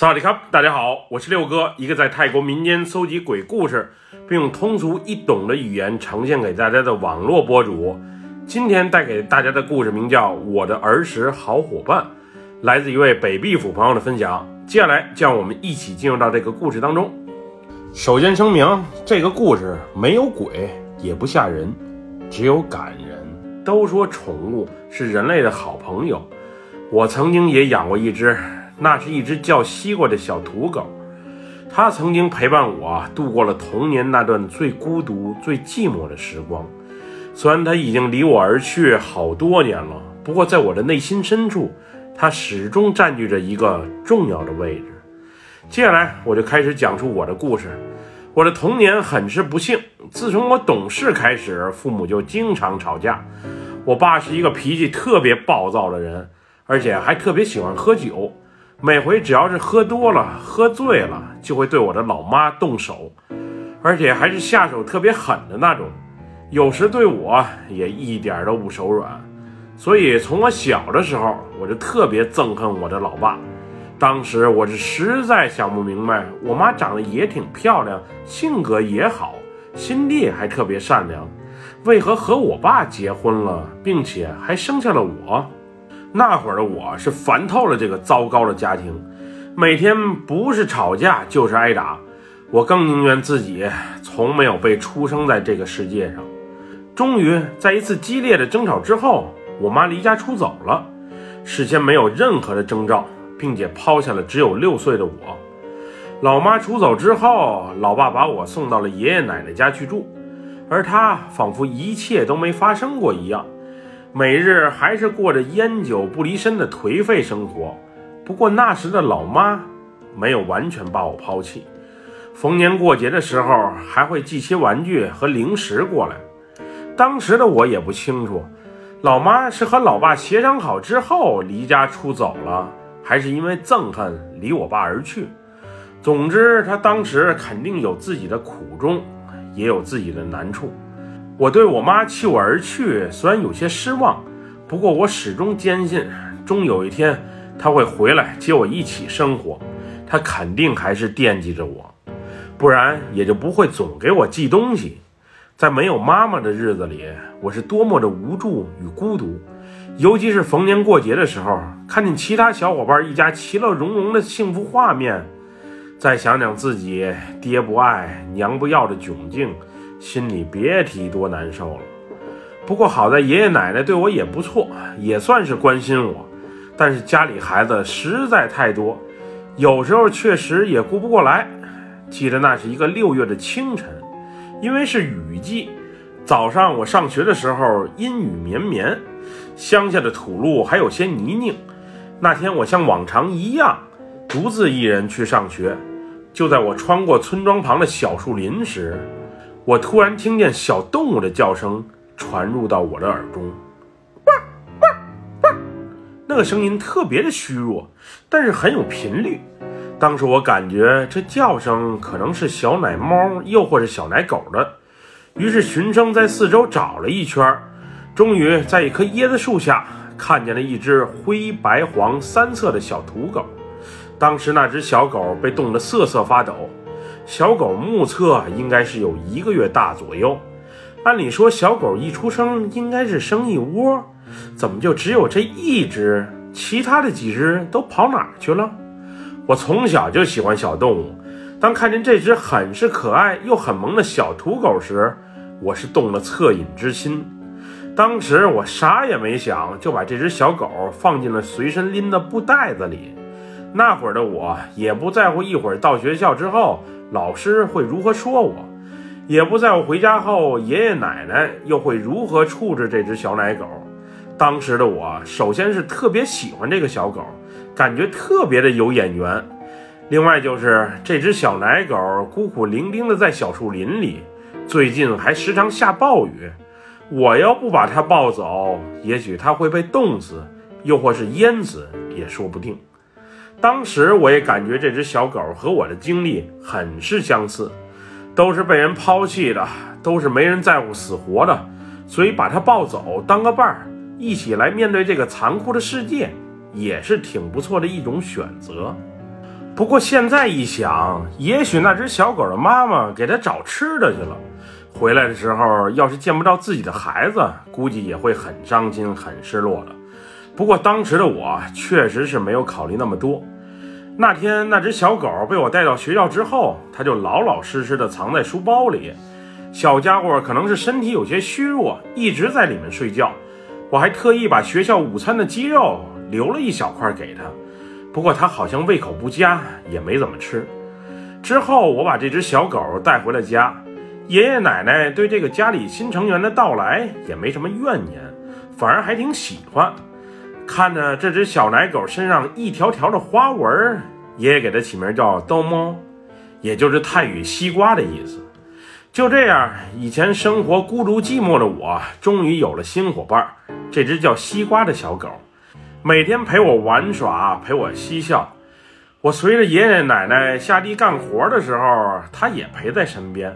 萨迪卡，大家好，我是六哥，一个在泰国民间搜集鬼故事，并用通俗易懂的语言呈现给大家的网络博主。今天带给大家的故事名叫《我的儿时好伙伴》，来自一位北壁府朋友的分享。接下来，就让我们一起进入到这个故事当中。首先声明，这个故事没有鬼，也不吓人，只有感人。都说宠物是人类的好朋友，我曾经也养过一只。那是一只叫西瓜的小土狗，它曾经陪伴我度过了童年那段最孤独、最寂寞的时光。虽然它已经离我而去好多年了，不过在我的内心深处，它始终占据着一个重要的位置。接下来，我就开始讲述我的故事。我的童年很是不幸，自从我懂事开始，父母就经常吵架。我爸是一个脾气特别暴躁的人，而且还特别喜欢喝酒。每回只要是喝多了、喝醉了，就会对我的老妈动手，而且还是下手特别狠的那种。有时对我也一点都不手软。所以从我小的时候，我就特别憎恨我的老爸。当时我是实在想不明白，我妈长得也挺漂亮，性格也好，心地还特别善良，为何和我爸结婚了，并且还生下了我？那会儿的我是烦透了这个糟糕的家庭，每天不是吵架就是挨打，我更宁愿自己从没有被出生在这个世界上。终于在一次激烈的争吵之后，我妈离家出走了，事先没有任何的征兆，并且抛下了只有六岁的我。老妈出走之后，老爸把我送到了爷爷奶奶家去住，而他仿佛一切都没发生过一样。每日还是过着烟酒不离身的颓废生活，不过那时的老妈没有完全把我抛弃，逢年过节的时候还会寄些玩具和零食过来。当时的我也不清楚，老妈是和老爸协商好之后离家出走了，还是因为憎恨离我爸而去。总之，她当时肯定有自己的苦衷，也有自己的难处。我对我妈弃我而去，虽然有些失望，不过我始终坚信，终有一天她会回来接我一起生活。她肯定还是惦记着我，不然也就不会总给我寄东西。在没有妈妈的日子里，我是多么的无助与孤独，尤其是逢年过节的时候，看见其他小伙伴一家其乐融融的幸福画面，再想想自己爹不爱娘不要的窘境。心里别提多难受了。不过好在爷爷奶奶对我也不错，也算是关心我。但是家里孩子实在太多，有时候确实也顾不过来。记得那是一个六月的清晨，因为是雨季，早上我上学的时候阴雨绵绵，乡下的土路还有些泥泞。那天我像往常一样，独自一人去上学。就在我穿过村庄旁的小树林时，我突然听见小动物的叫声传入到我的耳中，汪汪汪那个声音特别的虚弱，但是很有频率。当时我感觉这叫声可能是小奶猫，又或是小奶狗的，于是循声在四周找了一圈，终于在一棵椰子树下看见了一只灰白黄三色的小土狗。当时那只小狗被冻得瑟瑟发抖。小狗目测应该是有一个月大左右，按理说小狗一出生应该是生一窝，怎么就只有这一只？其他的几只都跑哪去了？我从小就喜欢小动物，当看见这只很是可爱又很萌的小土狗时，我是动了恻隐之心。当时我啥也没想，就把这只小狗放进了随身拎的布袋子里。那会儿的我也不在乎，一会儿到学校之后。老师会如何说我，也不在乎回家后爷爷奶奶又会如何处置这只小奶狗。当时的我，首先是特别喜欢这个小狗，感觉特别的有眼缘。另外就是这只小奶狗孤苦伶仃的在小树林里，最近还时常下暴雨。我要不把它抱走，也许它会被冻死，又或是淹死，也说不定。当时我也感觉这只小狗和我的经历很是相似，都是被人抛弃的，都是没人在乎死活的，所以把它抱走当个伴儿，一起来面对这个残酷的世界，也是挺不错的一种选择。不过现在一想，也许那只小狗的妈妈给它找吃的去了，回来的时候要是见不到自己的孩子，估计也会很伤心、很失落的。不过当时的我确实是没有考虑那么多。那天那只小狗被我带到学校之后，它就老老实实的藏在书包里。小家伙可能是身体有些虚弱，一直在里面睡觉。我还特意把学校午餐的鸡肉留了一小块给它。不过它好像胃口不佳，也没怎么吃。之后我把这只小狗带回了家，爷爷奶奶对这个家里新成员的到来也没什么怨言，反而还挺喜欢。看着这只小奶狗身上一条条的花纹，爷爷给它起名叫豆猫，也就是泰语西瓜的意思。就这样，以前生活孤独寂寞的我，终于有了新伙伴，这只叫西瓜的小狗。每天陪我玩耍，陪我嬉笑。我随着爷爷奶奶下地干活的时候，它也陪在身边。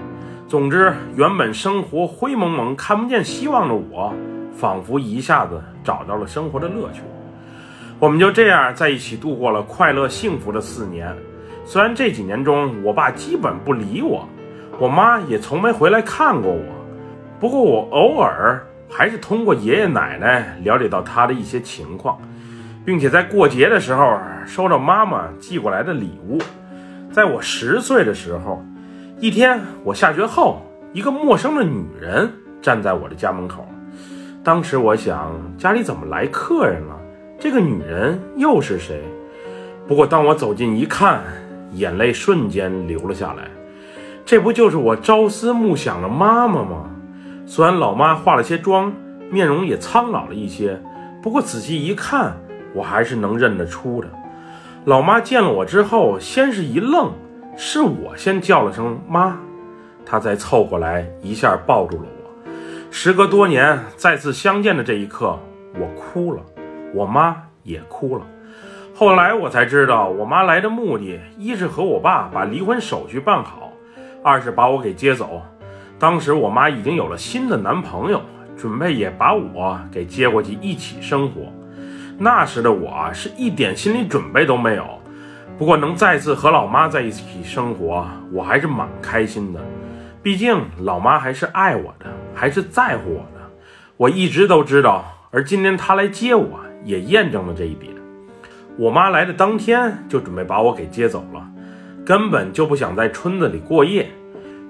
总之，原本生活灰蒙蒙、看不见希望的我，仿佛一下子找到了生活的乐趣。我们就这样在一起度过了快乐幸福的四年。虽然这几年中，我爸基本不理我，我妈也从没回来看过我，不过我偶尔还是通过爷爷奶奶了解到他的一些情况。并且在过节的时候收到妈妈寄过来的礼物。在我十岁的时候，一天我下学后，一个陌生的女人站在我的家门口。当时我想，家里怎么来客人了？这个女人又是谁？不过当我走近一看，眼泪瞬间流了下来。这不就是我朝思暮想的妈妈吗？虽然老妈化了些妆，面容也苍老了一些，不过仔细一看。我还是能认得出的。老妈见了我之后，先是一愣，是我先叫了声妈，她才凑过来一下抱住了我。时隔多年再次相见的这一刻，我哭了，我妈也哭了。后来我才知道，我妈来的目的，一是和我爸把离婚手续办好，二是把我给接走。当时我妈已经有了新的男朋友，准备也把我给接过去一起生活。那时的我是一点心理准备都没有，不过能再次和老妈在一起生活，我还是蛮开心的。毕竟老妈还是爱我的，还是在乎我的，我一直都知道。而今天她来接我，也验证了这一点。我妈来的当天就准备把我给接走了，根本就不想在村子里过夜。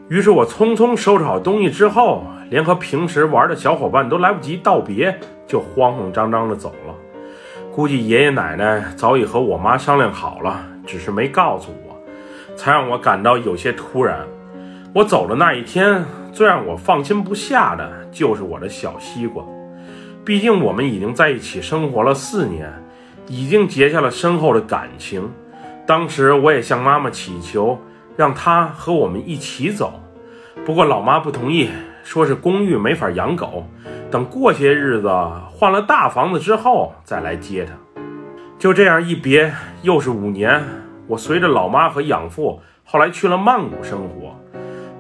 于是我匆匆收拾好东西之后，连和平时玩的小伙伴都来不及道别，就慌慌张张的走了。估计爷爷奶奶早已和我妈商量好了，只是没告诉我，才让我感到有些突然。我走的那一天，最让我放心不下的就是我的小西瓜。毕竟我们已经在一起生活了四年，已经结下了深厚的感情。当时我也向妈妈祈求，让她和我们一起走。不过老妈不同意，说是公寓没法养狗。等过些日子换了大房子之后再来接他。就这样一别又是五年，我随着老妈和养父后来去了曼谷生活。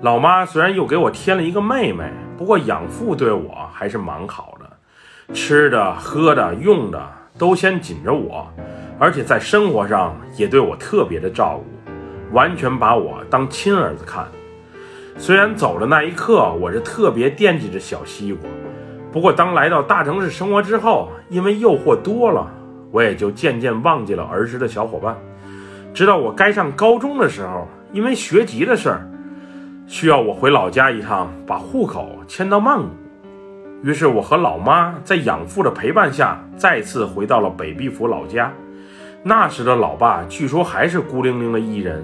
老妈虽然又给我添了一个妹妹，不过养父对我还是蛮好的，吃的、喝的、用的都先紧着我，而且在生活上也对我特别的照顾，完全把我当亲儿子看。虽然走的那一刻我是特别惦记着小西瓜。不过，当来到大城市生活之后，因为诱惑多了，我也就渐渐忘记了儿时的小伙伴。直到我该上高中的时候，因为学籍的事儿，需要我回老家一趟，把户口迁到曼谷。于是，我和老妈在养父的陪伴下，再次回到了北壁府老家。那时的老爸据说还是孤零零的一人。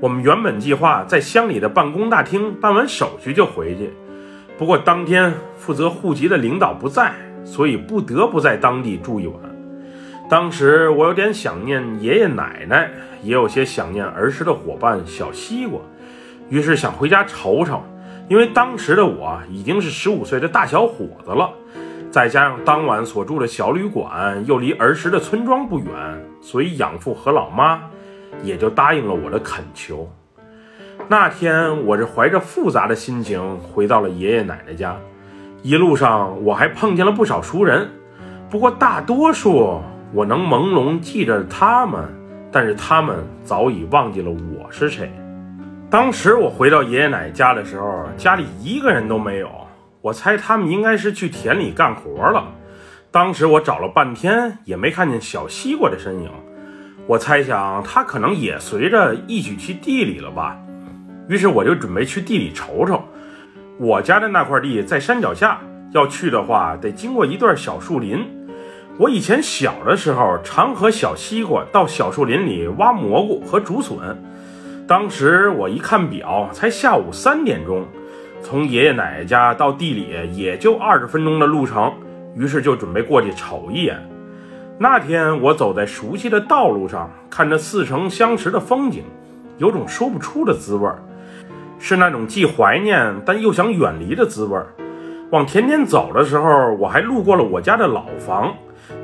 我们原本计划在乡里的办公大厅办完手续就回去。不过当天负责户籍的领导不在，所以不得不在当地住一晚。当时我有点想念爷爷奶奶，也有些想念儿时的伙伴小西瓜，于是想回家瞅瞅。因为当时的我已经是十五岁的大小伙子了，再加上当晚所住的小旅馆又离儿时的村庄不远，所以养父和老妈也就答应了我的恳求。那天，我是怀着复杂的心情回到了爷爷奶奶家。一路上，我还碰见了不少熟人，不过大多数我能朦胧记着他们，但是他们早已忘记了我是谁。当时我回到爷爷奶奶家的时候，家里一个人都没有。我猜他们应该是去田里干活了。当时我找了半天也没看见小西瓜的身影。我猜想他可能也随着一起去地里了吧。于是我就准备去地里瞅瞅。我家的那块地在山脚下，要去的话得经过一段小树林。我以前小的时候常和小西瓜到小树林里挖蘑菇和竹笋。当时我一看表，才下午三点钟。从爷爷奶奶家到地里也就二十分钟的路程，于是就准备过去瞅一眼。那天我走在熟悉的道路上，看着似曾相识的风景，有种说不出的滋味儿，是那种既怀念但又想远离的滋味儿。往田间走的时候，我还路过了我家的老房。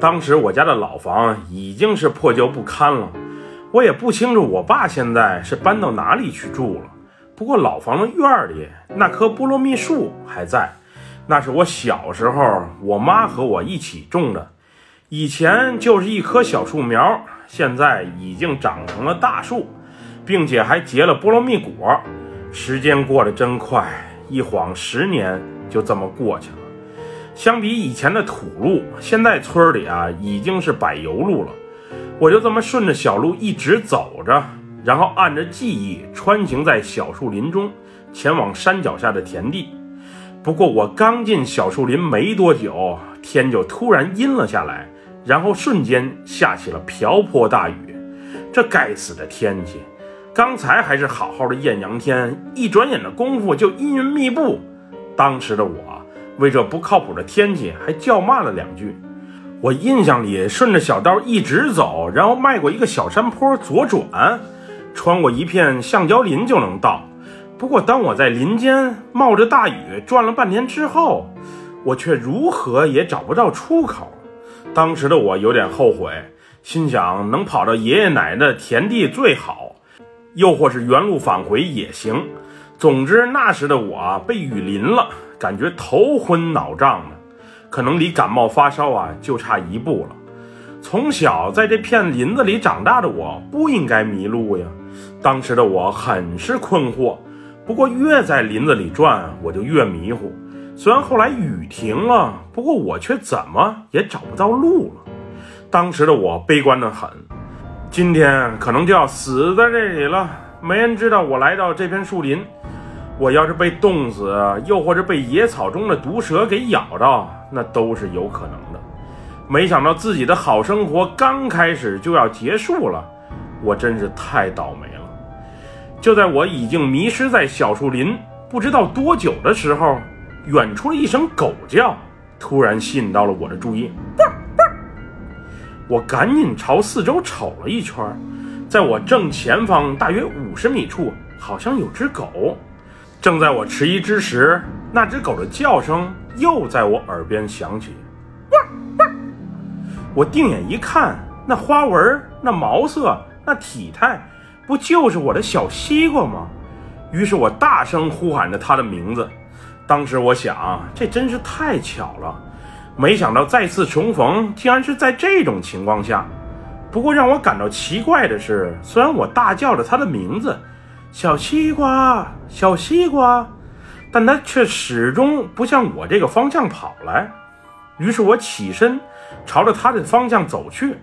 当时我家的老房已经是破旧不堪了，我也不清楚我爸现在是搬到哪里去住了。不过老房子院里那棵菠萝蜜树还在，那是我小时候我妈和我一起种的，以前就是一棵小树苗，现在已经长成了大树，并且还结了菠萝蜜果。时间过得真快，一晃十年就这么过去了。相比以前的土路，现在村里啊已经是柏油路了。我就这么顺着小路一直走着。然后按着记忆穿行在小树林中，前往山脚下的田地。不过我刚进小树林没多久，天就突然阴了下来，然后瞬间下起了瓢泼大雨。这该死的天气！刚才还是好好的艳阳天，一转眼的功夫就阴云密布。当时的我为这不靠谱的天气还叫骂了两句。我印象里顺着小道一直走，然后迈过一个小山坡，左转。穿过一片橡胶林就能到，不过当我在林间冒着大雨转了半天之后，我却如何也找不到出口。当时的我有点后悔，心想能跑到爷爷奶奶的田地最好，又或是原路返回也行。总之那时的我被雨淋了，感觉头昏脑胀的，可能离感冒发烧啊就差一步了。从小在这片林子里长大的我，不应该迷路呀。当时的我很是困惑，不过越在林子里转，我就越迷糊。虽然后来雨停了，不过我却怎么也找不到路了。当时的我悲观的很，今天可能就要死在这里了。没人知道我来到这片树林，我要是被冻死，又或者被野草中的毒蛇给咬到，那都是有可能的。没想到自己的好生活刚开始就要结束了。我真是太倒霉了！就在我已经迷失在小树林不知道多久的时候，远处的一声狗叫突然吸引到了我的注意。我赶紧朝四周瞅了一圈，在我正前方大约五十米处，好像有只狗。正在我迟疑之时，那只狗的叫声又在我耳边响起。我定眼一看，那花纹，那毛色。那体态不就是我的小西瓜吗？于是我大声呼喊着它的名字。当时我想，这真是太巧了，没想到再次重逢竟然是在这种情况下。不过让我感到奇怪的是，虽然我大叫着它的名字“小西瓜，小西瓜”，但他却始终不向我这个方向跑来。于是我起身，朝着他的方向走去。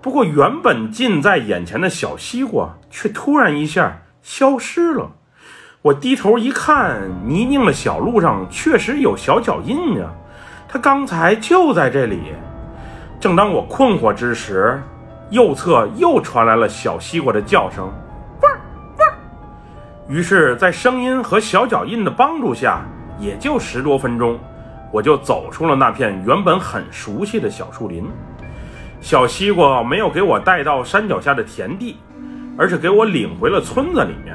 不过，原本近在眼前的小西瓜却突然一下消失了。我低头一看，泥泞的小路上确实有小脚印呀，它刚才就在这里。正当我困惑之时，右侧又传来了小西瓜的叫声，于是，在声音和小脚印的帮助下，也就十多分钟，我就走出了那片原本很熟悉的小树林。小西瓜没有给我带到山脚下的田地，而是给我领回了村子里面。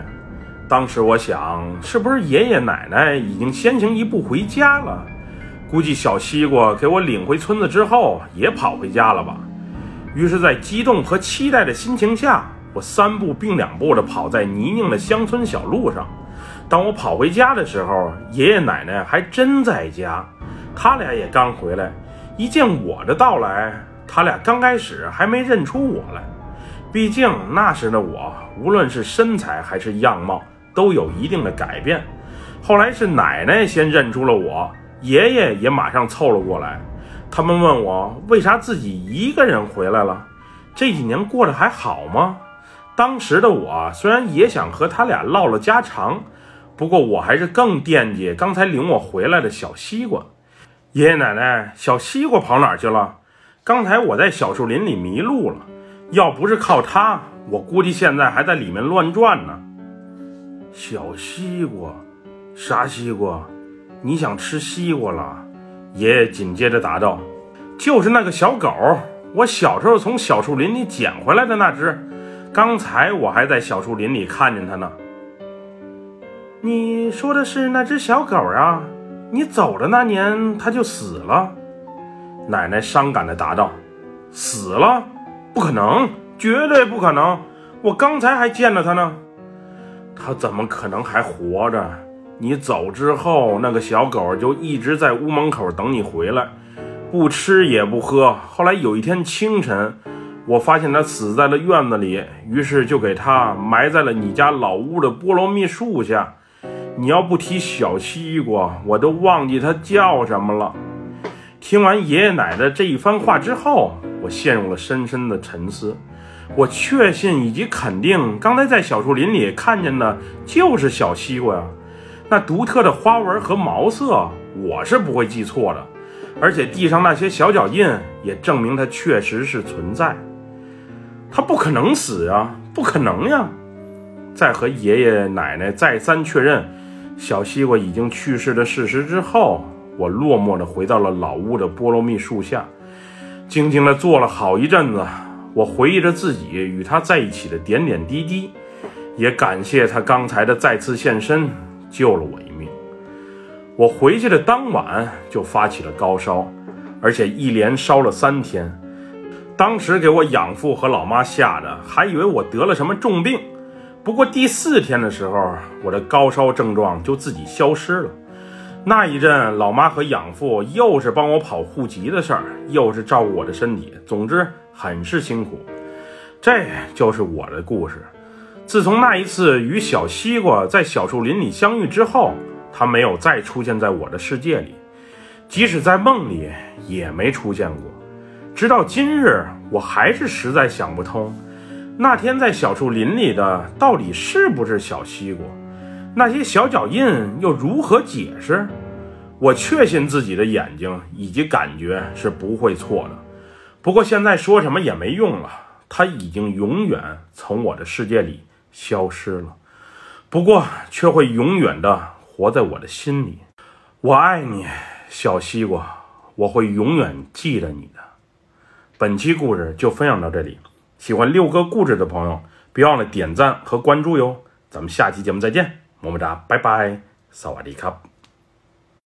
当时我想，是不是爷爷奶奶已经先行一步回家了？估计小西瓜给我领回村子之后，也跑回家了吧。于是，在激动和期待的心情下，我三步并两步地跑在泥泞的乡村小路上。当我跑回家的时候，爷爷奶奶还真在家，他俩也刚回来。一见我的到来，他俩刚开始还没认出我来，毕竟那时的我，无论是身材还是样貌，都有一定的改变。后来是奶奶先认出了我，爷爷也马上凑了过来。他们问我为啥自己一个人回来了，这几年过得还好吗？当时的我虽然也想和他俩唠唠家常，不过我还是更惦记刚才领我回来的小西瓜。爷爷奶奶，小西瓜跑哪去了？刚才我在小树林里迷路了，要不是靠它，我估计现在还在里面乱转呢。小西瓜，啥西瓜？你想吃西瓜了？爷爷紧接着答道：“就是那个小狗，我小时候从小树林里捡回来的那只。刚才我还在小树林里看见它呢。”你说的是那只小狗啊？你走的那年，它就死了。奶奶伤感地答道：“死了？不可能，绝对不可能！我刚才还见了它呢。它怎么可能还活着？你走之后，那个小狗就一直在屋门口等你回来，不吃也不喝。后来有一天清晨，我发现它死在了院子里，于是就给它埋在了你家老屋的菠萝蜜树下。”你要不提小西瓜，我都忘记它叫什么了。听完爷爷奶奶这一番话之后，我陷入了深深的沉思。我确信以及肯定，刚才在小树林里看见的就是小西瓜呀。那独特的花纹和毛色，我是不会记错的。而且地上那些小脚印也证明它确实是存在。他不可能死啊，不可能呀！在和爷爷奶奶再三确认。小西瓜已经去世的事实之后，我落寞地回到了老屋的菠萝蜜树下，静静地坐了好一阵子。我回忆着自己与他在一起的点点滴滴，也感谢他刚才的再次现身，救了我一命。我回去的当晚就发起了高烧，而且一连烧了三天。当时给我养父和老妈吓得，还以为我得了什么重病。不过第四天的时候，我的高烧症状就自己消失了。那一阵，老妈和养父又是帮我跑户籍的事儿，又是照顾我的身体，总之很是辛苦。这就是我的故事。自从那一次与小西瓜在小树林里相遇之后，它没有再出现在我的世界里，即使在梦里也没出现过。直到今日，我还是实在想不通。那天在小树林里的到底是不是小西瓜？那些小脚印又如何解释？我确信自己的眼睛以及感觉是不会错的。不过现在说什么也没用了，它已经永远从我的世界里消失了。不过却会永远的活在我的心里。我爱你，小西瓜，我会永远记得你的。本期故事就分享到这里。喜欢六哥故事的朋友，别忘了点赞和关注哟！咱们下期节目再见，么么哒，拜拜，萨瓦迪卡。